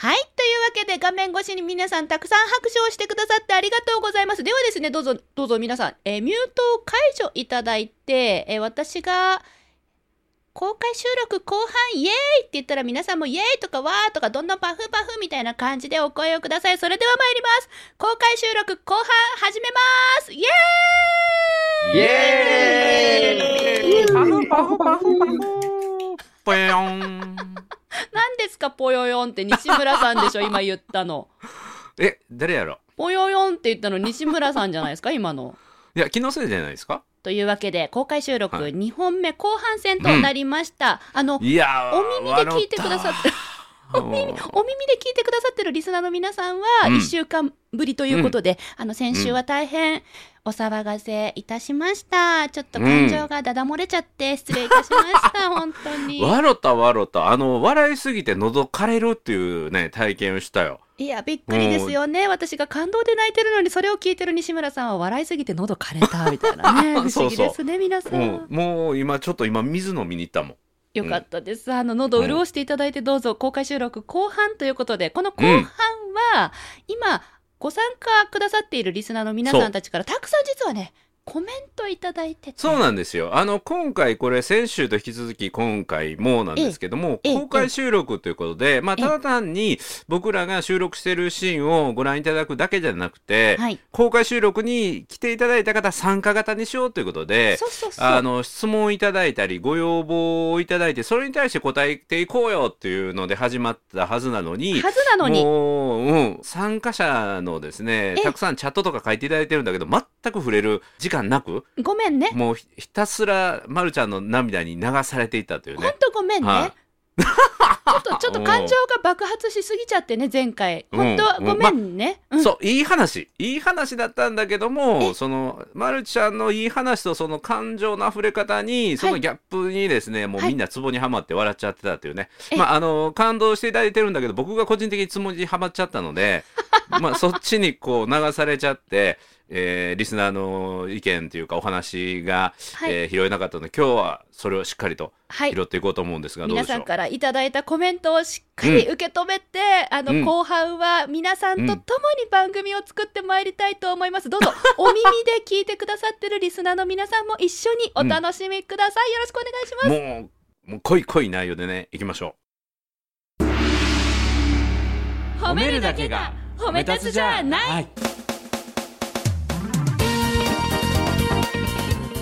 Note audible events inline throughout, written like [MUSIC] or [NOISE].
はい。というわけで、画面越しに皆さんたくさん拍手をしてくださってありがとうございます。ではですね、どうぞ、どうぞ皆さん、えーミュートを解除いただいて、えー私が、公開収録後半イエーイって言ったら皆さんもイエーイとかわーとかどんどんパフパフみたいな感じでお声をください。それでは参ります。公開収録後半始めますイエーイイエーイパフパフパフパフぽよん。[LAUGHS] 何ですかぽよよんって西村さんでしょ [LAUGHS] 今言ったの。え、誰やろ？ぽよよんって言ったの西村さんじゃないですか今の。[LAUGHS] いや、気のせいじゃないですか？というわけで公開収録はい。2本目後半戦となりました、あのいやーお耳で聞いてくださってお耳お耳で聞いてくださってるリスナーの皆さんはうん。1週間ぶりということで、あの先週は大変お騒がせいたしました。ちょっと感情がだだ漏れちゃって失礼いたしました、[LAUGHS] 本当に。わろたわろた。あの、笑いすぎて喉枯れるっていうね、体験をしたよ。いやびっくりですよね。私が感動で泣いてるのにそれを聞いてる西村さんは笑いすぎて喉枯れたみたいなね。[LAUGHS] 不思議ですね皆さん、うん、もう今ちょっと今水飲みに行ったもん。よかったです。あの、喉を潤していただいてどうぞ、公開収録後半ということで、この後半は、今、ご参加くださっているリスナーの皆さんたちから、たくさん実はね、コメントいただいてて。そうなんですよ。あの、今回これ先週と引き続き今回もなんですけども、ええ公開収録ということで、まあ、ええただ単に僕らが収録してるシーンをご覧いただくだけじゃなくて、はい。公開収録に来ていただいた方参加型にしようということで。あの、質問いただいたり、ご要望をいただいて、それに対して答えていこうよっていうので始まったはずなのに、はずなのに、もう、うん、参加者のですねえ、たくさんチャットとか書いていただいてるんだけど、全く触れる時間なく、ごめんね。もうひひたすら、まるちゃんの涙に流されていたというほんね。とごめんね。はいちょっと、[LAUGHS] ちょっと感情が爆発しすぎちゃってね、前回。うんほんとはごめんね。うんそう、いい話。いい話だったんだけども、え？その、まるちゃんのいい話とその感情の溢れ方に、そのギャップにですね、もうはいみんなツボにはまって笑っちゃってたっていうね。え？まあ、あの、感動していただいてるんだけど、僕が個人的にツボにはまっちゃったので、[LAUGHS] まあ、そっちにこう流されちゃって、えーリスナーの意見というかお話が、はいえー拾えなかったので、今日はそれをしっかりとはい。拾っていこうと思うんですが、どうでしょう？皆さんからいただいたコメントをしっかり受け止めて、あの、うん後半は皆さんと共に番組を作ってまいりたいと思います。どうぞ、お耳で聞いてくださってるリスナーの皆さんも一緒にお楽しみください。よろしくお願いします。もう、もう濃い濃い内容でね、いきましょう。褒めるだけが褒め立つじゃない。い。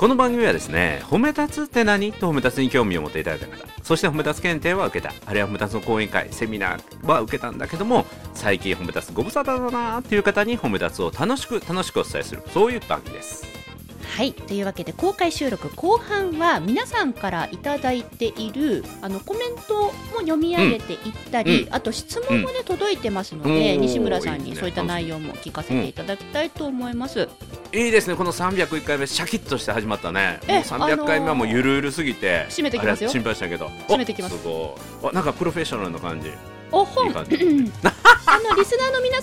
この番組はですね、褒め立つって何？と褒め立つに興味を持っていただいた方、そして褒め立つ検定は受けた、あるいは褒め立つの講演会、セミナーは受けたんだけども、最近褒め立つご無沙汰だなーっていう方に褒め立つを楽しく楽しくお伝えする、そういう番組です。はい。というわけで公開収録後半は皆さんからいただいているあのコメントも読み上げていったり、うん。あと質問もね、届いてますので西村さんにそういった内容も聞かせていただきたいと思います、いいですね、この301回目、シャキッとして始まったね。えもう300回目はもうゆるゆるすぎて、締めてきますよ。心配したけど。締めてきます。なんかプロフェッショナルな感じ。おほん [LAUGHS]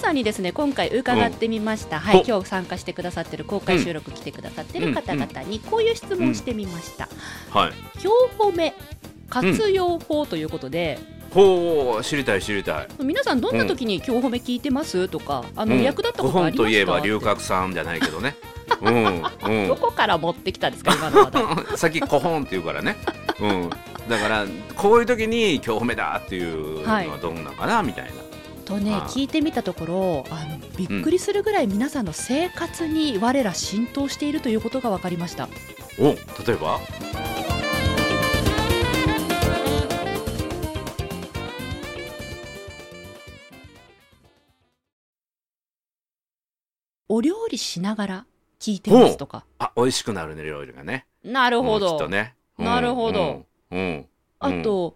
さんにですね今回伺ってみました、はいお今日参加してくださってる公開収録来てくださってる方々にこういう質問をしてみました、はい。今日褒め活用法ということで、ほう、知りたい知りたい。皆さんどんな時に今日褒め聞いてます？とかあの、うん役立ったごことありました本といえば龍角さんじゃないけどね。[LAUGHS] うんうんど。こから持ってきたんですか今の話題さっきコホンって言うからね。うん。だからこういう時に今日褒めだっていうのはどうなのかな、みたいな。とね聞いてみたところあのびっくりするぐらい皆さんの生活に我ら浸透しているということが分かりましたお、例えば？お料理しながら聞いてますとかあ、美味しくなるね料理がね。なるほど、とね。うんなるほど。うん。うんあと、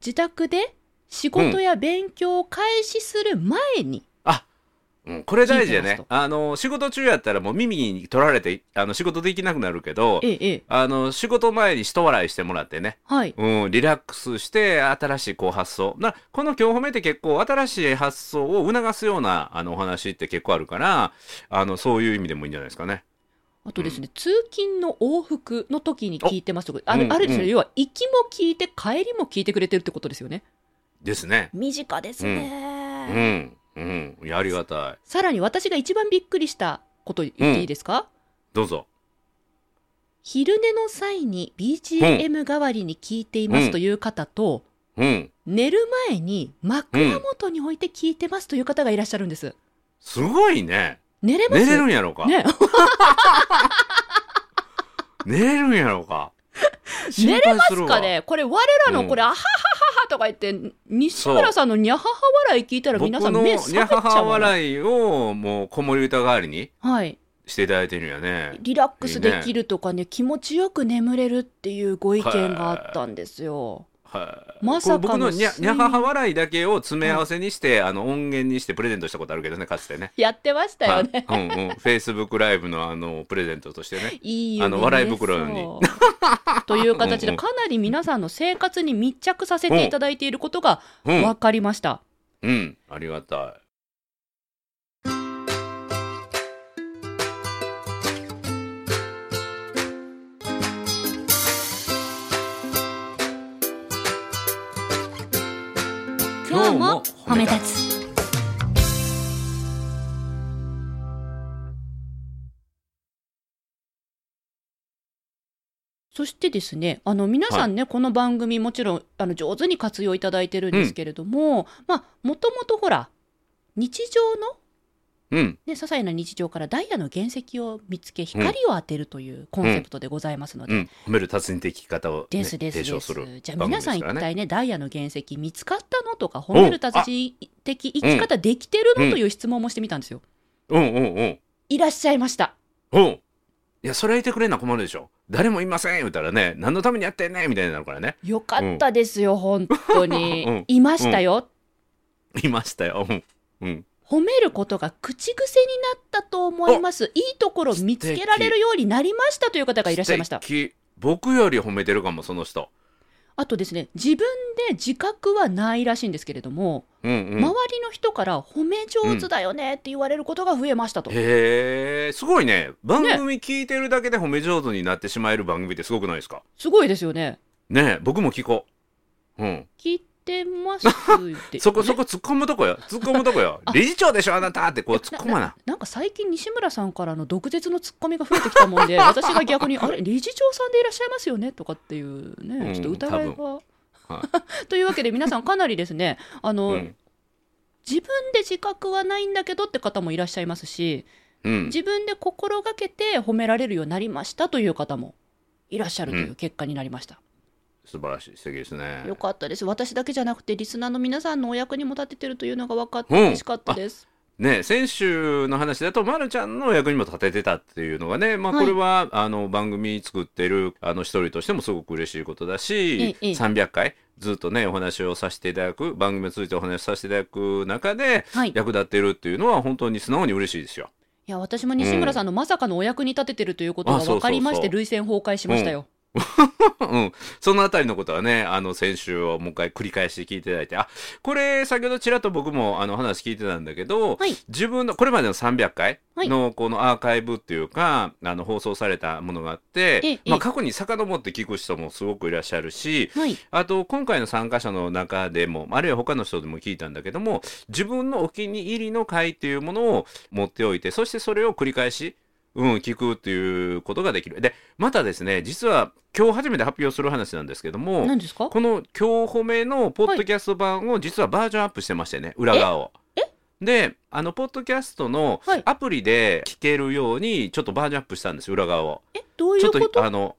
自宅で仕事や勉強を開始する前に、あ、うん、これ大事でね。あの仕事中やったらもう耳に取られてあの仕事できなくなるけどええええ。あの仕事前に一笑いしてもらってね、はい。うん、リラックスして新しいこう発想。なこの今日褒めって結構新しい発想を促すようなあのお話って結構あるからあのそういう意味でもいいんじゃないですかね。あとですね、通勤の往復の時に聞いてますとかあれ,、うんあれですよ、うん。要は行きも聞いて帰りも聞いてくれてるってことですよねですね。短ですうね、んうんいやありがたい。さらに私が一番びっくりしたこと言っていいですか、どうぞ。昼寝の際に BGM 代わりに聞いていますという方と、うん寝る前に枕元に置いて聞いてますという方がいらっしゃるんです。すごいね。寝れます？寝れるんやろうか？ね、[LAUGHS] 寝れるんやろうか？[LAUGHS] 寝れますかね？これ我らのこれ、あははとか言って西村さんのにゃはは笑い聞いたら皆さん僕の目覚めちゃにゃはは笑いをもう子守歌代わりにはいしていただいてるんやね。リラックスできるとかね気持ちよく眠れるっていうご意見があったんですよ。はい。まさか僕のにゃにゃはは笑いだけを詰め合わせにして、あの音源にしてプレゼントしたことあるけどねかつてね。やってましたよね。はい、うんうん。フェイスブックライブのあのプレゼントとしてね。いいあの笑い袋に [LAUGHS] という形うんうんでかなり皆さんの生活に密着させていただいていることがうん分かりました。うん。ありがたい。日も褒め立つ。そしてですね、あの皆さんね、この番組もちろんあの上手に活用いただいてるんですけれども、まあもともとほら日常のうん。ね些細な日常からダイヤの原石を見つけ光を当てるというコンセプトでございますので、うん。褒める達人的生き方を、ね、ですです提です唱する。じゃあ皆さん一体ねダイヤの原石見つかったのとか褒める達人的生き方できてるの、うんという質問もしてみたんですよ。うんうんうん。いらっしゃいました。うん。いや、それは言ってくれんな困るでしょ。誰もいません言ったらね、何のためにやってんねんみたいになるからね。よかったですよ、本当に、うんいましたよ、いましたよ。うん。うん。褒めることが口癖になったと思います。いいところを見つけられるようになりましたという方がいらっしゃいました。素敵僕より褒めてるかも、その人。あとですね、自分で自覚はないらしいんですけれども、うんうん。周りの人から褒め上手だよねって言われることが増えましたと。へえ、すごいね。番組聞いてるだけで褒め上手になってしまえる番組ってすごくないですか？すごいですよね。ねえ、僕も聞こう。うん。聞いてますって。[LAUGHS] そこそこ突っ込むとこよ。[LAUGHS] 突っ込むとこよあ。理事長でしょ、あなたってこう突っ込まな。なんか最近西村さんからの毒舌のツッコミが増えてきたもんで [LAUGHS] 私が逆に「あれ理事長さんでいらっしゃいますよね」とかっていうね、うんちょっと疑いが。はというわけで皆さんかなりですねあの、うん。自分で自覚はないんだけどって方もいらっしゃいますしうん。自分で心がけて褒められるようになりましたという方もいらっしゃるという結果になりました。素晴らしい。素敵ですね。よかったです私だけじゃなくてリスナーの皆さんのお役にも立ててるというのが分かってうん嬉しかったです。ね、先週の話だと、まるちゃんの役にも立ててたっていうのがね、まあ、はいこれは、あの、番組作ってる、あの、一人としてもすごく嬉しいことだし、ええ300回、ずっとね、お話をさせていただく、番組を通じてお話しさせていただく中で、はい、い役立ってるっていうのは、本当に素直に嬉しいですよ。や私も西村さんのまさかのお役に立ててるということが分かりまして涙腺崩壊しましたよ。うん。そのあたりのことはね、あの、先週をもう一回繰り返して聞いていただいて、あ、これ、先ほどちらっと僕も、あの、話聞いてたんだけど、はい。自分の、これまでの300回はい。の、このアーカイブっていうか、あの、放送されたものがあって、ええ。まあ、過去に遡って聞く人もすごくいらっしゃるし、はい、あと、今回の参加者の中でも、あるいは他の人でも聞いたんだけども、自分のお気に入りの回っていうものを持っておいて、そしてそれを繰り返し、うん、聞くっていうことができる。で、またですね、実は今日初めて発表する話なんですけども、何ですか？この今日褒めのポッドキャスト版を実はバージョンアップしてましてね、裏側を。で、あの、ポッドキャストのはい。アプリで聞けるように、ちょっとバージョンアップしたんですよ、裏側を。え？どういちょっうこととあの、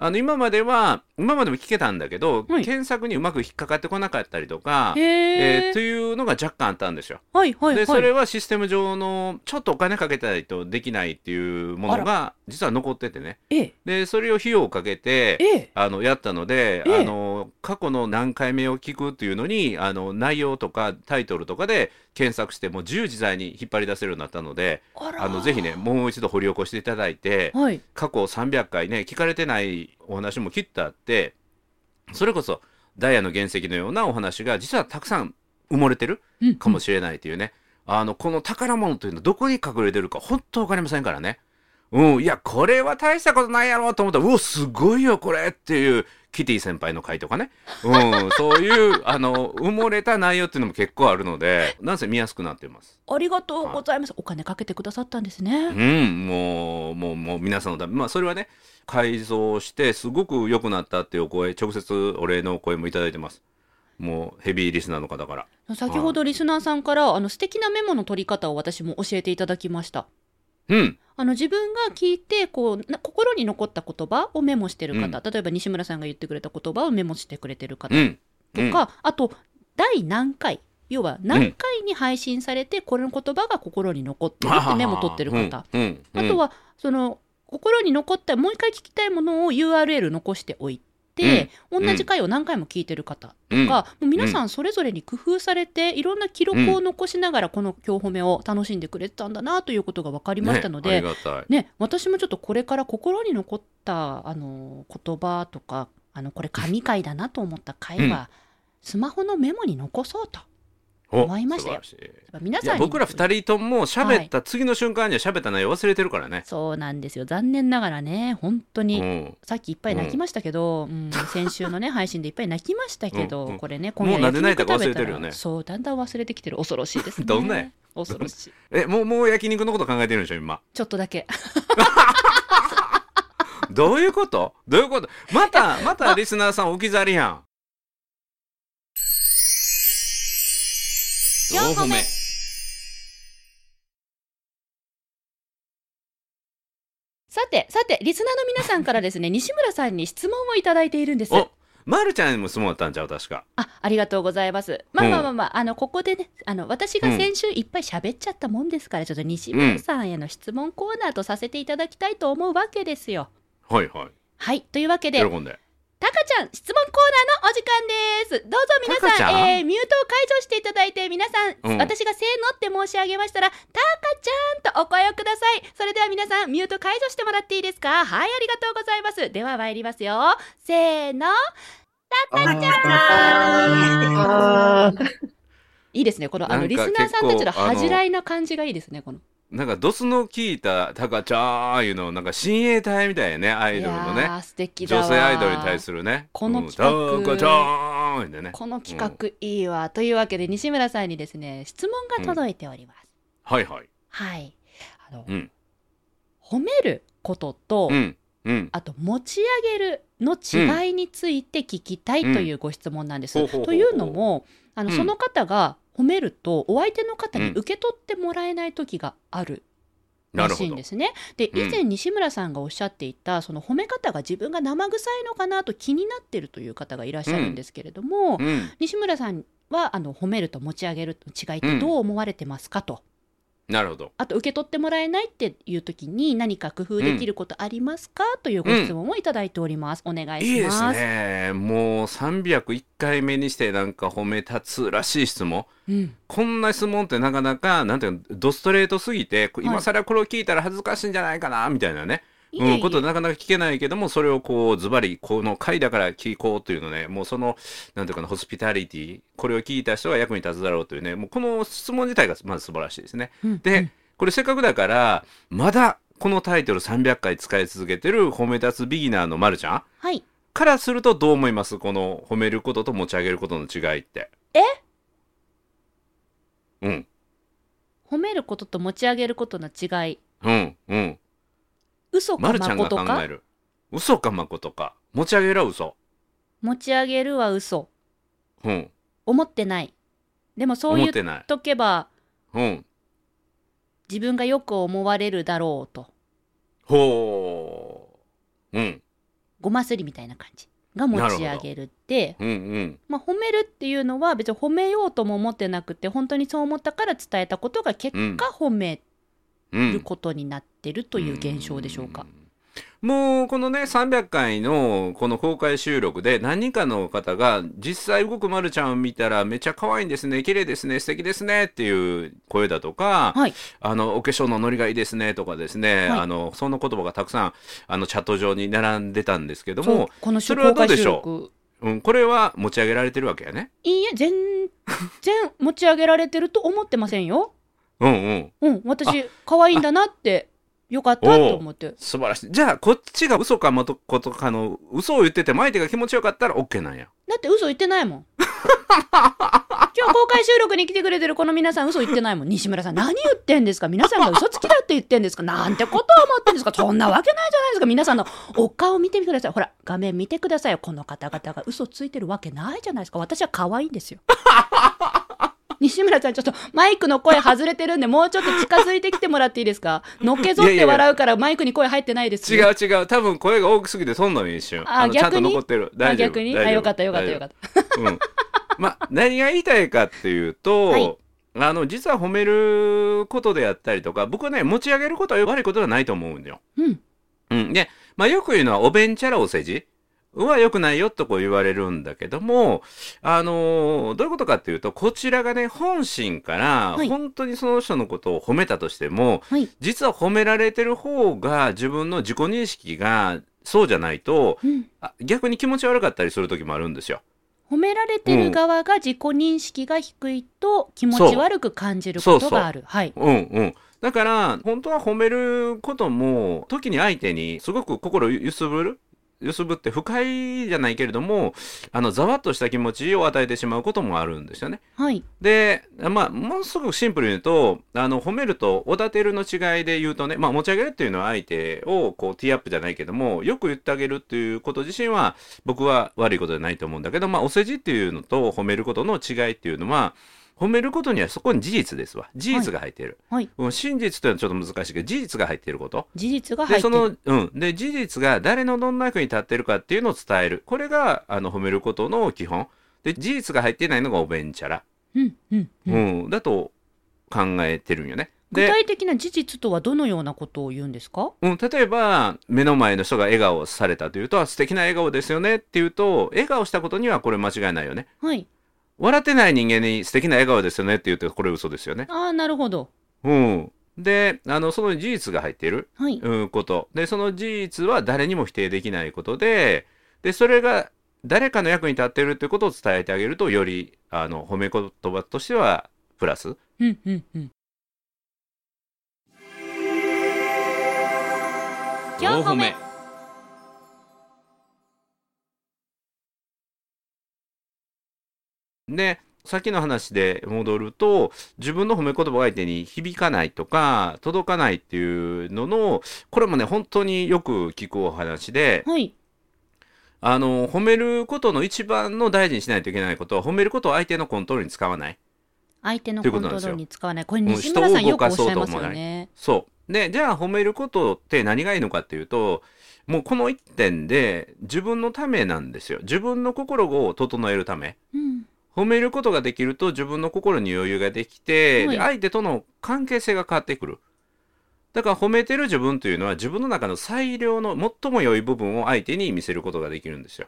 あの今までは、今までも聞けたんだけど、はい。検索にうまく引っかかってこなかったりとか、へええーというのが若干あったんですよ。はいはいで、はい。それはシステム上の、ちょっとお金かけたりとできないっていうものが、実は残っててね。ええ。で、それを費用をかけて、ええ。あの、やったので、ええ。あの、の過去の何回目を聞くっていうのにあの内容とかタイトルとかで検索してもう自由自在に引っ張り出せるようになったのであのぜひねもう一度掘り起こしていただいてはい。過去300回ね聞かれてないお話もきっとあってそれこそダイヤの原石のようなお話が実はたくさん埋もれてるうんかもしれないというね、あのこの宝物というのはどこに隠れてるか本当わかりませんからね。うん、いやこれは大したことないやろうと思ったらうおすごいよこれっていうキティ先輩の回とかね、うん、[LAUGHS] そういうあの埋もれた内容っていうのも結構あるのでなんせ見やすくなってます。ありがとうございますお金かけてくださったんですうねん、もうもうもう皆さんのためまあそれはね改造してすごく良くなったっていうお声直接お礼のお声もいただいてます。もうヘビーリスナーの方から。先ほどリスナーさんからあの素敵なメモの取り方を私も教えていただきましたうん、あの自分が聞いてこうな心に残った言葉をメモしてる方、うん。例えば西村さんが言ってくれた言葉をメモしてくれてる方。うん、とか、あと第何回。要は何回に配信されてこれの言葉が心に残ってるってメモ取ってる方、うん。うん。うん。あとはその心に残ったもう一回聞きたいものを URL 残しておいて、同じ回を何回も聞いてる方とうん。か、もう皆さんそれぞれに工夫されていろんな記録を残しながらこの今日褒めを楽しんでくれてたんだなということが分かりましたので、ね。ね、私もちょっとこれから心に残ったあの言葉とかあのこれ神回だなと思った回は、スマホのメモに残そうと。お思いましたよ。皆さん僕ら二人とも喋った次の瞬間には喋った内容忘れてるからね。そうなんですよ。残念ながらね本当に、うん。さっきいっぱい泣きましたけど、うん先週のね [LAUGHS] 配信でいっぱい泣きましたけど、うんうん。これねもうなんで泣いたか焼肉食べ忘れてるよね。そうだんだん忘れてきてる。恐ろしいですね。どんなや？恐ろしいえもうもう焼肉のこと考えてるんでしょ今？ちょっとだけ。[LAUGHS] どういうこと？どういうこと？またまたリスナーさん置き去りやん。四歩目さてさてリスナーの皆さんからですね [LAUGHS] 西村さんに質問をいただいているんですおまるちゃんにも質問あったんちゃう？確か。あありがとうございます。まあまあまあまあ、あのここでね、あの私が先週いっぱい喋っちゃったもんですから、ちょっと西村さんへの質問コーナーとさせていただきたいと思うわけですよ。はいはい。はい、というわけで、喜んで。タカちゃん質問コーナーのお時間です。どうぞ皆タカちゃん？さん、えーミュートを解除していただいて、皆さん、うん私がせーのって申し上げましたら、タカちゃんとお声をください。それでは皆さん、ミュート解除してもらっていいですか？はい、ありがとうございます。では参りますよ。せーの。タカちゃんいいですね。このあのリスナーさんたちの恥じらいな感じがいいですね。このなんかドスの効いたタカちゃんいうのなんか親衛隊みたいやねアイドルのね。女性アイドルに対するね。このうん。企画タカちゃんでね。この企画いいわ、というわけで西村さんにですね質問が届いております。はいはい。はい。あの、うん。褒めることと、うん。うん。あと持ち上げるの違いについて聞きたいというご質問なんです。というのもあの、うん。その方が褒めるとお相手の方にうん。受け取ってもらえない時があるらしいんですね。でうん。以前西村さんがおっしゃっていたその褒め方が自分が生臭いのかなと気になってるという方がいらっしゃるんですけれども、うん。西村さんはあの褒めると持ち上げると違いってどう思われてますかと、なるほど。あと受け取ってもらえないっていう時に何か工夫できることありますか、というご質問をいただいております。お願いいいでしますす。ね。もう301回目にしてなんか褒め立つらしい質問。うん、こんな質問ってなかなかなんていうのドストレートすぎてい今更これを聞いたら恥ずかしいんじゃないかなみたいなね。いえいえうん、ことなかなか聞けないけどもそれをこうズバリこの回だから聞こうというのねもうそのなんていうかなホスピタリティこれを聞いた人が役に立つだろうというねもうこの質問自体がまず素晴らしいですね。うんで、これせっかくだからまだこのタイトル300回使い続けてる褒め立つビギナーのまるちゃんはい。からするとどう思います？この褒めることと持ち上げることの違いって。え？うん褒めることと持ち上げることの違い。うんうん。嘘かまるちゃんが誠か考える。嘘かまことか？持ち上げるは嘘。持ち上げるは嘘。うん。思ってない。でもそう言っっない。とけばうん。自分がよく思われるだろうと。ほう。うん。ごますりみたいな感じが持ち上げるって、うんうん。まあ、褒めるっていうのは別に褒めようとも思ってなくて本当にそう思ったから伝えたことが結果褒めうん。ることになってるという現象でしょうか。んもうこのね300回のこの公開収録で何人かの方が実際動くまるちゃんを見たらめっちゃ可愛いんですね綺麗ですね素敵ですねっていう声だとか、はい。あのお化粧のノリがいいですねとかですね、はいあのその言葉がたくさんあのチャット上に並んでたんですけども、このそれはどうでしょ録。うん、これは持ち上げられてるわけやね。いいえ、全然持ち上げられてると思ってませんよ。うんうんうん、私、可愛いんだなって、よかったと思って。素晴らしいじゃあこっちが嘘かもとことかの嘘を言ってても相手が気持ちよかったら OK なんや。だって嘘言ってないもん。[LAUGHS] 今日公開収録に来てくれてるこの皆さん嘘言ってないもん。西村さん何言ってんですか？皆さんが嘘つきだって言ってんですか？なんてことを思ってんですか？そんなわけないじゃないですか皆さんのお顔見てみてください。ほら、画面見てくださいよ。この方々が嘘ついてるわけないじゃないですか。私は可愛いんですよ。西村さん、ちょっとマイクの声外れてるんで、もうちょっと近づいてきてもらっていいですか？[LAUGHS] のっけぞって笑うからマイクに声入ってないです。違う違う。多分声が大きすぎてそんなの一瞬。あのちゃんと逆に？残ってる。あ大丈夫。逆に？あ、よかったよかったよかった。た、うん、まあ何が言いたいかっていうと、はい。あの実は褒めることであったりとか僕はね持ち上げることは悪いことではないと思うんだよ。うん。うん、で、まあ、よく言うのはおべんちゃらお世辞は良くないよとこう言われるんだけども、あのーどういうことかっていうとこちらがね本心からはい本当にその人のことを褒めたとしても、はい。実は褒められてる方が自分の自己認識がそうじゃないとうん。あ逆に気持ち悪かったりする時もあるんですよ。褒められてる側が自己認識が低いと気持ち悪く感じることがある。はい。うんうん。だから本当は褒めることも時に相手にすごく心揺すぶる揺すぶって不快じゃないけれどもあのざわっとした気持ちを与えてしまうこともあるんですよね。はい。でまあものすごくシンプルに言うとあの褒めるとおだてるの違いで言うとね、まあ、持ち上げるっていうのは相手をこうティーアップじゃないけどもよく言ってあげるっていうこと自身は僕は悪いことじゃないと思うんだけど、まあ、お世辞っていうのと褒めることの違いっていうのは褒めることにはそこに事実ですわ事実が入っている、はい。うん真実というのはちょっと難しいけど事実が入っていること事実が入でそってる。の、うん、で事実が誰のどんな役に立ってるかっていうのを伝えるこれがあの褒めることの基本で事実が入っていないのがおべんちゃら、うん。うん。ううんんだと考えてるんよね。具で、体的な事実とはどのようなことを言うんですか？うん、例えば目の前の人が笑顔されたというと素敵な笑顔ですよねっていうと笑顔したことにはこれ間違いないよね。はい。笑ってない人間に素敵な笑顔ですよねって言うとこれ嘘ですよね。ああ、なるほど。うん、であのその事実が入っているはい。うんことでその事実は誰にも否定できないことででそれが誰かの役に立っているということを伝えてあげるとよりあの褒め言葉としてはプラス。うん。うん。うん。今日褒め。でさっきの話で戻ると自分の褒め言葉が相手に響かないとか届かないっていうののこれもね本当によく聞くお話ではい。あの褒めることの一番の大事にしないといけないことは褒めることを相手のコントロールに使わない相手のコントロールに使わない。これん西村さん人を動かよくおっしゃいますそうと思わないよね。そうでじゃあ褒めることって何がいいのかっていうともうこの一点で自分のためなんですよ自分の心を整えるためうん。褒めることができると自分の心に余裕ができて、はい。で相手との関係性が変わってくる。だから褒めてる自分というのは自分の中の最良の最も良い部分を相手に見せることができるんですよ。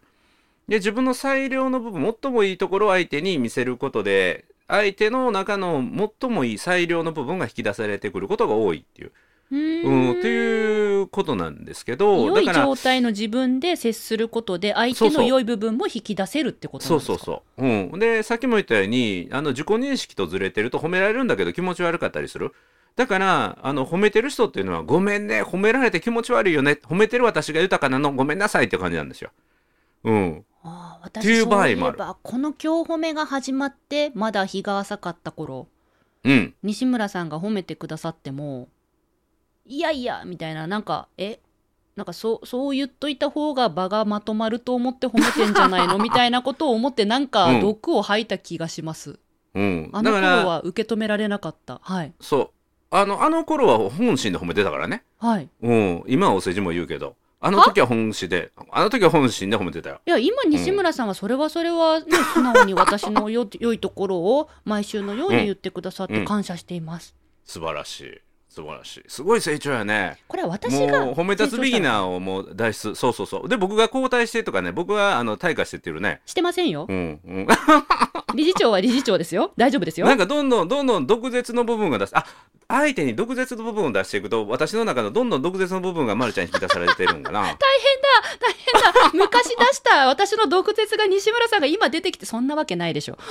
で自分の最良の部分最もいいところを相手に見せることで相手の中の最もいい最良の部分が引き出されてくることが多いっていう、ううん、ってう。いうことなんですけど良い状態の自分で接することで相手の良い部分も引き出せるってことなんですか？そうそうそう。うん。で、さっきも言ったように、あの、自己認識とずれてると褒められるんだけど気持ち悪かったりする。だから、あの、褒めてる人っていうのは、ごめんね、褒められて気持ち悪いよね、褒めてる私が豊かなの、ごめんなさいって感じなんですよ。うん。ああ私いえ場合もあるばこの今日褒めが始まってまだ日が浅かった頃うん。西村さんが褒めてくださってもいやいやみたいななんかえ？なんかそうそう言っといた方が場がまとまると思って褒めてんじゃないの？みたいなことを思ってなんかうん毒を吐いた気がします、うん。あの頃は受け止められなかったはいそう。あの、あの頃は本心で褒めてたからね。はいうん。今はお世辞も言うけど。あの時は本心で、あの時は本心で褒めてたよ。いや今西村さんはそれはそれはね、素直に私のよ良いところを毎週のように言ってくださってうん感謝しています、素晴らしい。素晴らしい。すごい成長やね。これは私がもう褒め立つビギナーをもう脱出。そうそうそう。で僕が交代してとかね僕はあの退化してってるね。してませんよ。うんうん。[LAUGHS] 理事長は理事長ですよ。大丈夫ですよ。なんかどんどんどんどん毒舌の部分が出す。あ相手に毒舌の部分を出していくと私の中のどんどん毒舌の部分がまるちゃんに引き出されてるんかな。[LAUGHS] 大変だ大変だ。昔出した私の毒舌が西村さんが今出てきてそんなわけないでしょ。[LAUGHS]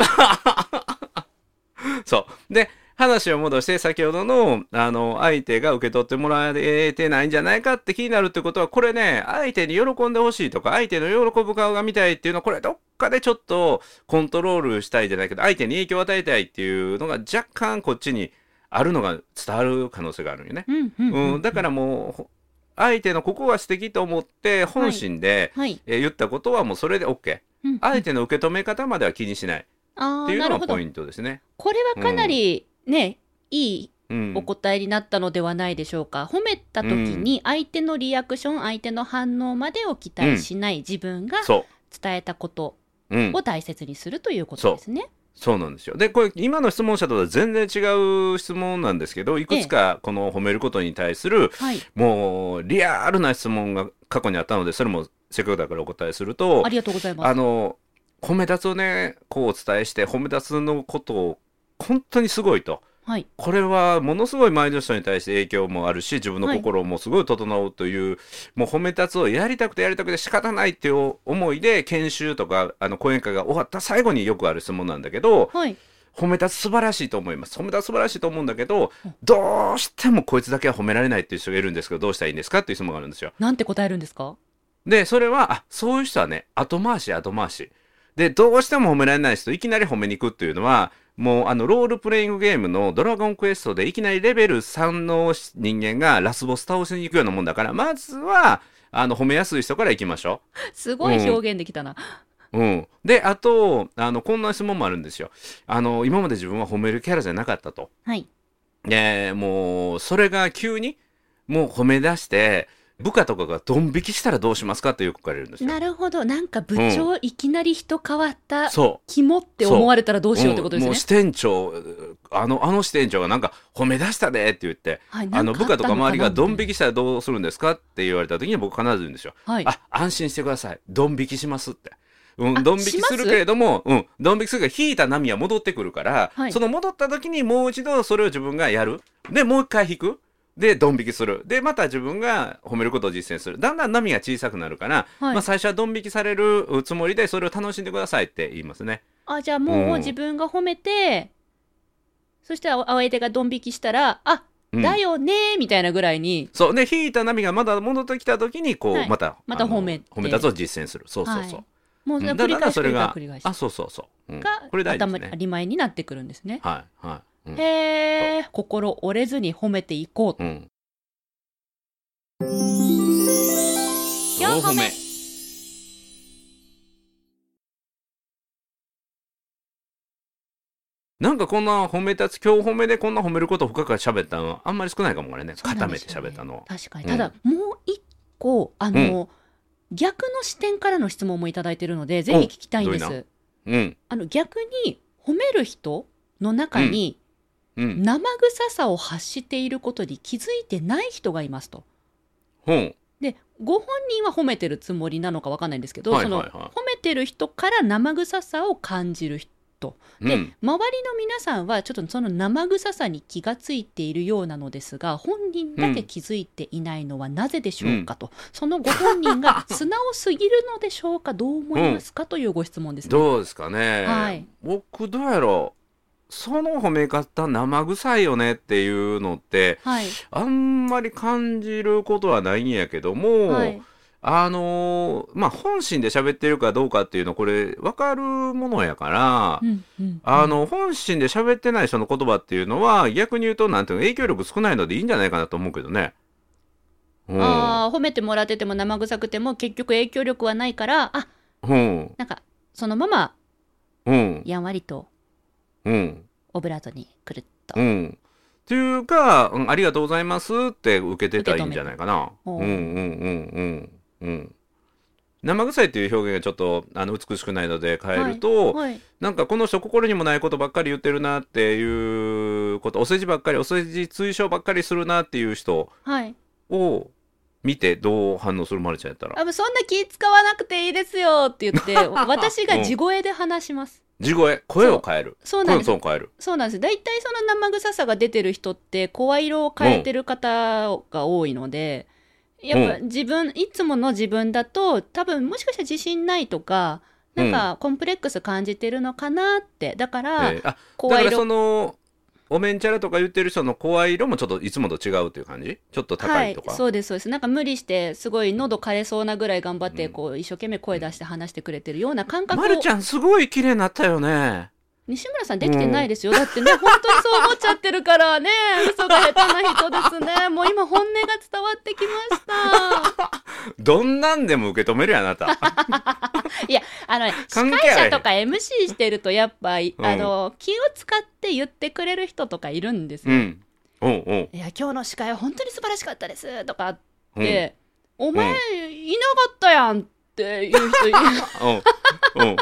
そう。で話を戻して先ほどのあの相手が受け取ってもらえてないんじゃないかって気になるってことはこれね相手に喜んでほしいとか相手の喜ぶ顔が見たいっていうのはこれどっかでちょっとコントロールしたいじゃないけど相手に影響を与えたいっていうのが若干こっちにあるのが伝わる可能性があるんよね。うんだからもう相手のここが素敵と思って本心で、はい、えー言ったことはもうそれで OK うんうん。相手の受け止め方までは気にしないあっていうのがポイントですね。これはかなりね、いいうん。お答えになったのではないでしょうか、褒めた時に相手のリアクション相手の反応までを期待しない自分がそ伝えたことう、うん。を、大切にするということですね。そう。なんですよ。でこれ今の質問者とは全然違う質問なんですけどいくつかこの褒めることに対するはい、もうリアルな質問が過去にあったのでそれもせっかくだからお答えするとありがとうございます。あの褒め立つをねこうお伝えして褒め立つのことを本当にすごいと。はい、これはものすごい周りの人に対して影響もあるし自分の心もすごい整うという、もう褒め立つをやりたくてやりたくて仕方ないっていう思いで研修とかあの講演会が終わった最後によくある質問なんだけどはい、褒め立つ素晴らしいと思います。褒め立つ素晴らしいと思うんだけどどうしてもこいつだけは褒められないっていう人がいるんですけどどうしたらいいんですかっていう質問があるんですよ。なんて答えるんですか？でそれはあそういう人はね後回し後回し。でどうしても褒められない人いきなり褒めに行くっていうのはもうあのロールプレイングゲームの「ドラゴンクエスト」でいきなりレベル3の人間がラスボス倒しに行くようなもんだからまずはあの褒めやすい人から行きましょすごい表現できたな。う。うん、であとあのこんな質問もあるんですよ。あの今まで自分は褒めるキャラじゃなかったと。はい、でもうそれが急にもう褒め出して部下とかがドン引きしたらどうしますかってよく聞かれるんですよ。なるほどなんか部長、いきなり人変わったそう肝って思われたらどうしようってことですねんもう支。店長あのあの支店長がなんか褒め出したでって言ってはい、あの部下とか周りがドン引き。きしたらどうするんですかって言われた時に僕必ず言うんですよ、はい、あ安心してくださいドン引きしますって。うん、あドン引きするけれども、うん、ドン引きするから引いた波は戻ってくるから、はいその戻った時にもう一度それを自分がやる。で、もう一回引く。で、ドン引きする。で、また自分が褒めることを実践する。だんだん波が小さくなるから、はいまあ最初はドン引きされるつもりで、それを楽しんでくださいって言いますね。あじゃあもううん自分が褒めて、そしたら相手がドン引きしたらあ、うんだよねーみたいなぐらいにそう。で、引いた波がまだ戻ってきた時に、こう、はいまた、また褒めて褒めたつを実践する。そうそうそう。はいもう繰り返し繰りそれが返しあ、そうそうそう。うんがこれ大事頭ですね。り前になってくるんですね。はい、はい。うん。へえ心折れずに褒めていこう。うん。4歩目なんかこんな褒め立つ今日褒めでこんな褒めることを深く喋ったのはあんまり少ないかもね。そうな固めて喋ったのは。確かに。うん。ただ、もう一個あの、逆の視点からの質問もいただいてるのでぜひ聞きたいんでどう。うん。あの逆に褒める人の中に、うん。生臭さを発していることに気づいてない人がいますと。ほんでご本人は褒めてるつもりなのかわかんないんですけど、はいそのはい。は褒めてる人から生臭さを感じる人。で、いうん。周りの皆さんはちょっとその生臭さに気がついているようなのですが本人だけ気づいていないのはなぜでしょうかと、そのご本人が [LAUGHS] 素直すぎるのでしょうかどう思いますか、というご質問ですね。どうですかね、はい。僕どうやろうその褒め方生臭いよねっていうのってはい、あんまり感じることはないんやけども、はい、あのーまあ本心で喋ってるかどうかっていうのこれ分かるものやから、うんうんあの本心で喋ってない人の言葉っていうのは逆に言うとなんていうの影響力少ないのでいいんじゃないかなと思うけどね。うん、あー褒めてもらってても生臭くても結局影響力はないからあうん、なんかそのままうん、やんわりとうん、オブラートにくるっと、うん。っていうか、うん、ありがとうございますって受けてたらいいんじゃないかな。うん。うんうんうんうん。生臭いっていう表現がちょっとあの美しくないので変えると、はい、なんかこの人心にもないことばっかり言ってるなっていうことお世辞ばっかりお世辞追奨ばっかりするなっていう人はい。を見てどう反応するまるちゃんやったら？あもうそんな気使わなくていいですよって言って [LAUGHS] 私が地声で話します。地声？声を変える？そうなんです。トーンを変える？そうなんです。大体その生臭さが出てる人って声色を変えてる方が多いので、やっぱ自分いつもの自分だと多分もしかしたら自信ないとかなんかコンプレックス感じてるのかなって。だから、えーあだ声色からそのおめんちゃらとか言ってる人の声色もちょっといつもと違うっていう感じ？ちょっと高いとか、はい、そうですそうです。なんか無理してすごい喉枯れそうなぐらい頑張ってこう一生懸命声出して話してくれてるような感覚をまるちゃんすごい綺麗になったよね。西村さんできてないですよ、だってね本当にそう思っちゃってるからね。嘘が下手な人ですね。もう今本音が伝わってきました。[LAUGHS] どんなんでも受け止めるやんあなたいやあのね司会者とか MC してるとやっぱ、うん。あの気を使って言ってくれる人とかいるんですよ、うん。おうおう。いや今日の司会は本当に素晴らしかったですとかっうん。て、お前、いなかったやんっていう人いる。うん。う。ん。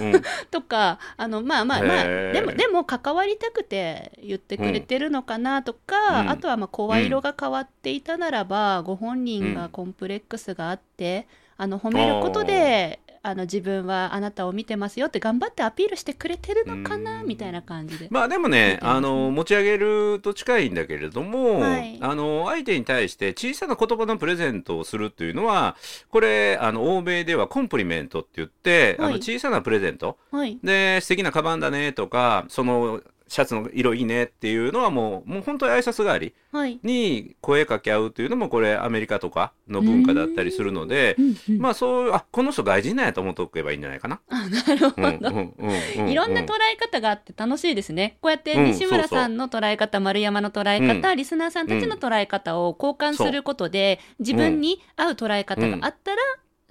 うん。[LAUGHS] とかあのまあまあまあでもでも関わりたくて言ってくれてるのかなとか、うん。あとはまあ声色が変わっていたならば、ご本人がコンプレックスがあってあの褒めることであの自分はあなたを見てますよって頑張ってアピールしてくれてるのかな、うん。みたいな感じで。まあでもねあの持ち上げると近いんだけれども、はい。あの相手に対して小さな言葉のプレゼントをするっていうのはこれあの欧米ではコンプリメントって言って、はい。あの小さなプレゼント。はい、で素敵なカバンだねとかそのシャツの色いいねっていうのはもうもう本当に挨拶代わりはい。に声かけ合うっていうのもこれアメリカとかの文化だったりするのでうんうんまあそういうあこの人外人なんやと思っておけばいいんじゃないかな。あなるほど、うんうんうんうんいろんな捉え方があって楽しいですね。こうやってうん西村さんの捉え方、丸山の捉え方、リスナーさんたちの捉え方を交換することで、自分に合う捉え方があったら、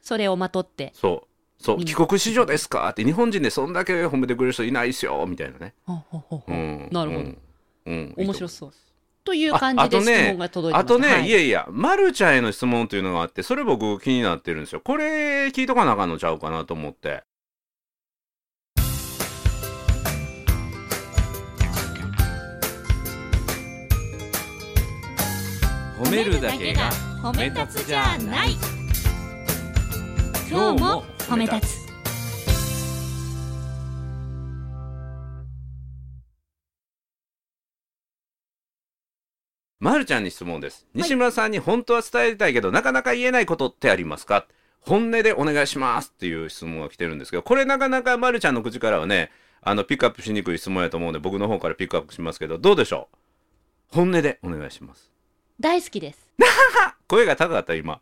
それをまとって。そうそう帰国子女ですか？って日本人でそんだけ褒めてくれる人いないっすよ。みたいなね。ほうん。なるほど。うん。うん。面白そう。という感じで質ああとね問が届いてます。あとね、はい。い、やいや、まるちゃんへの質問というのがあって、それ僕気になってるんですよ。これ聞いとかなあかんのちゃうかなと思って。褒めるだけが褒め立つじゃない。今日も褒め立つ。まるちゃんに質問です。西村さんに本当は伝えたいけど、なかなか言えないことってありますか？本音でお願いしますっていう質問が来てるんですけど、これなかなかまるちゃんの口からはね、あの、ピックアップしにくい質問やと思うんで、僕の方からピックアップしますけど、どうでしょう？本音でお願いします。大好きです。[LAUGHS] 声が高かった、今。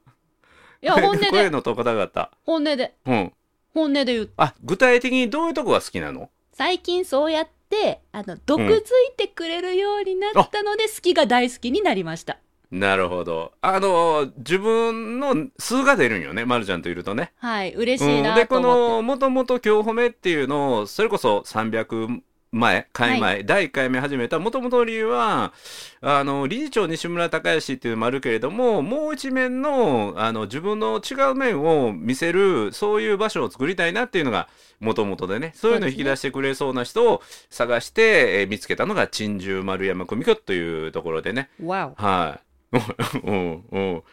いや、[LAUGHS] 本音声で、の高かった。本音で、うん。本音で言う。あ、具体的にどういうとこが好きなの？最近そうやって、あの、毒づいてくれるようになったので、好きが大好きになりました。なるほど。あの、自分の数が出るんよね、まるちゃんといるとね。はい、嬉しいうん、なでこと思って。のもともと今日褒めっていうのをそれこそ300前回前、第1回目始めたもともとの理由はあの理事長西村孝之っていうのもあるけれどももう一面のあの自分の違う面を見せるそういう場所を作りたいなっていうのがもともとでねそういうのを引き出してくれそうな人を探して、えー見つけたのが珍獣丸山久美子というところでね。はい。[LAUGHS] うんうん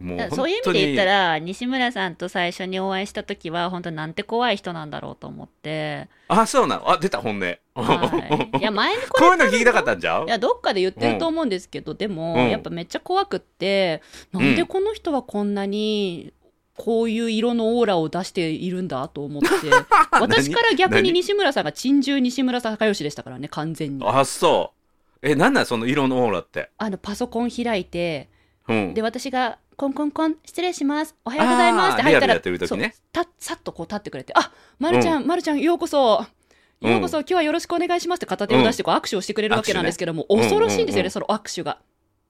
もうそういう意味で言ったら西村さんと最初にお会いした時は本当なんて怖い人なんだろうと思って、あそうなの？あ出た本音、はい、[LAUGHS] いや前にここういうの聞きたかったんじゃう？いやどっかで言ってると思うんですけど、でも、うんやっぱめっちゃ怖くってなんでこの人はこんなにこういう色のオーラを出しているんだと思って [LAUGHS] 私から逆に何？西村さんが珍獣西村孝義でしたからね完全に。あそう。えなんなんその色のオーラって？あのパソコン開いてうん。で私がコンコンコン失礼します。おはようございます。って入ったらやってる時ね。たさっとこう立ってくれてあまるちゃん、まるちゃんようこそ。うんようこそ、今日はよろしくお願いしますって片手を出してこう握手をしてくれるわけなんですけども、恐ろしいんですよね、うんうんうん。その握手が。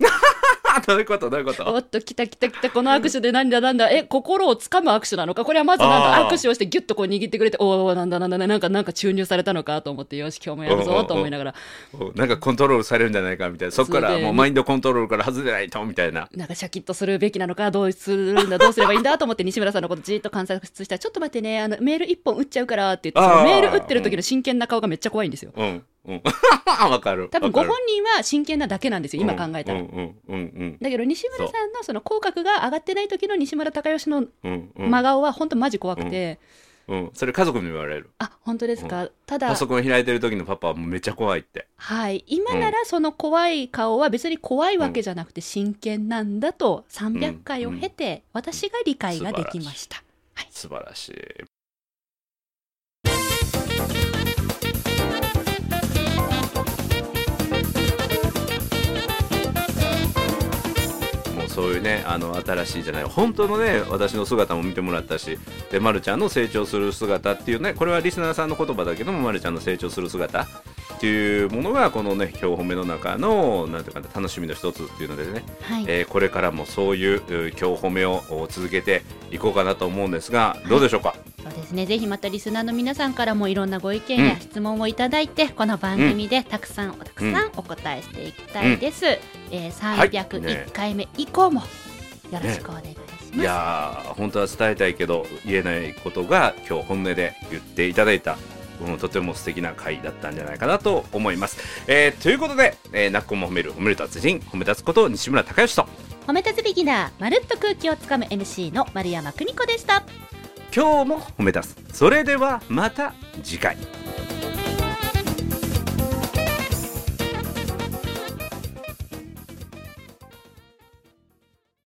あ [LAUGHS] どういうこと？どういうこと？おっと来た来た来たこの握手でなんだなんだ。え心をつかむ握手なのか？これはまずなん握手をしてギュッとこう握ってくれておおなんだなんだなんかなんか注入されたのか？と思ってよし今日もやるぞと思いながら。おなんかコントロールされるんじゃないかみたいな。そこからもうマインドコントロールから外れないとみたいな。なんかシャキッとするべきなのか？どうするんだ？どうすればいいんだ？と思って西村さんのことじーっと観察したらちょっと待ってねあのメール一本打っちゃうからって言ってメール打ってる時の真剣な顔がめっちゃ怖いんですよ。うんうん [LAUGHS] わかる。多分ご本人は真剣なだけなんですよ今考えたら、うんうんうんうんだけど西村さんのその口角が上がってない時の西村孝義のうんうん。真顔は本当マジ怖くて、うんそれ家族に言われる。あ本当ですか、ただパソコン開いてる時のパパはめっちゃ怖いって。はい。今ならその怖い顔は別に怖いわけじゃなくて真剣なんだと300回を経て私が理解ができました、素晴らしいそういうねあの新しいじゃない本当のね私の姿も見てもらったしで、ま、るちゃんの成長する姿っていうねこれはリスナーさんの言葉だけども、ま、るちゃんの成長する姿っていうものがこのね今日褒めの中のなんていうか、ね、楽しみの一つっていうのでね、はい、えーこれからもそういうう今日褒めをお続けていこうかなと思うんですがどうでしょうか、そうですね。ぜひまたリスナーの皆さんからもいろんなご意見や質問をいただいて、この番組でたくさん。たくさんお答えしていきたいです、えーはい。301回目以降もよろしくお願いします、いやー本当は伝えたいけど言えないことが今日本音で言っていただいたうんとても素敵な回だったんじゃないかなと思います。えーということで、えー、なっこも褒める褒める達人褒め立つこと西村孝之と褒め立つビギナーまるっと空気をつかむ MC の丸山久美子でした今日も褒め出す。それではまた次回。